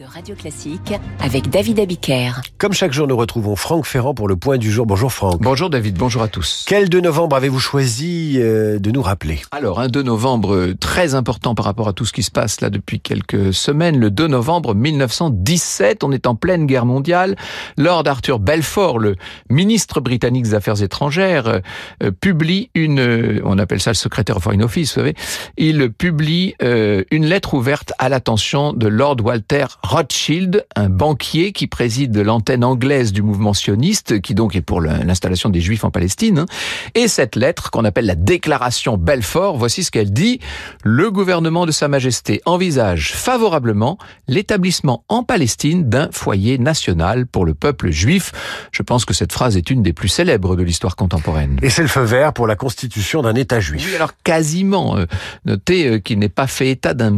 de Radio Classique avec David Abiker. Comme chaque jour, nous retrouvons Franck Ferrand pour le point du jour. Bonjour Franck. Bonjour David, bonjour à tous. Quel 2 novembre avez-vous choisi euh, de nous rappeler? Alors, un 2 novembre euh, très important par rapport à tout ce qui se passe là depuis quelques semaines. Le 2 novembre 1917, on est en pleine guerre mondiale. Lord Arthur Balfour, le ministre britannique des Affaires étrangères, euh, publie une, on appelle ça le secrétaire of Foreign Office, vous savez, il publie une lettre ouverte à l'attention de Lord Walter Rothschild, un banquier qui préside l'antenne anglaise du mouvement sioniste, qui donc est pour l'installation des Juifs en Palestine. Hein. Et cette lettre, qu'on appelle la déclaration Belfort, voici ce qu'elle dit. Le gouvernement de Sa Majesté envisage favorablement l'établissement en Palestine d'un foyer national pour le peuple juif. Je pense que cette phrase est une des plus célèbres de l'histoire contemporaine. Et c'est le feu vert pour la constitution d'un État juif. Oui, alors quasiment. Euh, notez euh, qu'il n'est pas fait état d'un...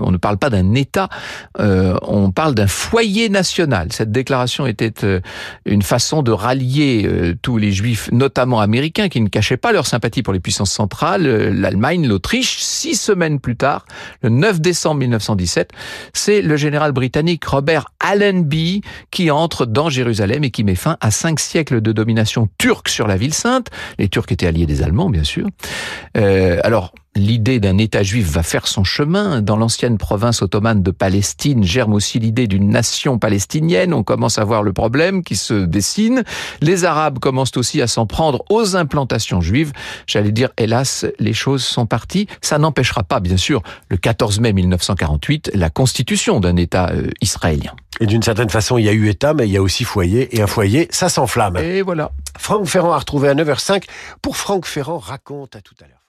On ne parle pas d'un État, euh, on parle d'un foyer national. Cette déclaration était euh, une façon de rallier euh, tous les juifs, notamment américains, qui ne cachaient pas leur sympathie pour les puissances centrales, l'Allemagne, l'Autriche. Six semaines plus tard, le 9 décembre 1917, c'est le général britannique Robert Allenby qui entre dans Jérusalem et qui met fin à cinq siècles de domination turque sur la ville sainte. Les Turcs étaient alliés des Allemands, bien sûr. alors, l'idée d'un État juif va faire son chemin. Dans l'ancienne province ottomane de Palestine germe aussi l'idée d'une nation palestinienne. On commence à voir le problème qui se dessine. Les Arabes commencent aussi à s'en prendre aux implantations juives. J'allais dire, hélas, les choses sont parties. Ça n'empêchera pas, bien sûr, le 14 mai 1948, la constitution d'un État euh, israélien. Et d'une certaine façon, il y a eu État, mais il y a aussi foyer. Et un foyer, ça s'enflamme. Et voilà. Franck Ferrand a retrouvé à 9h05 pour Franck Ferrand raconte à tout à l'heure.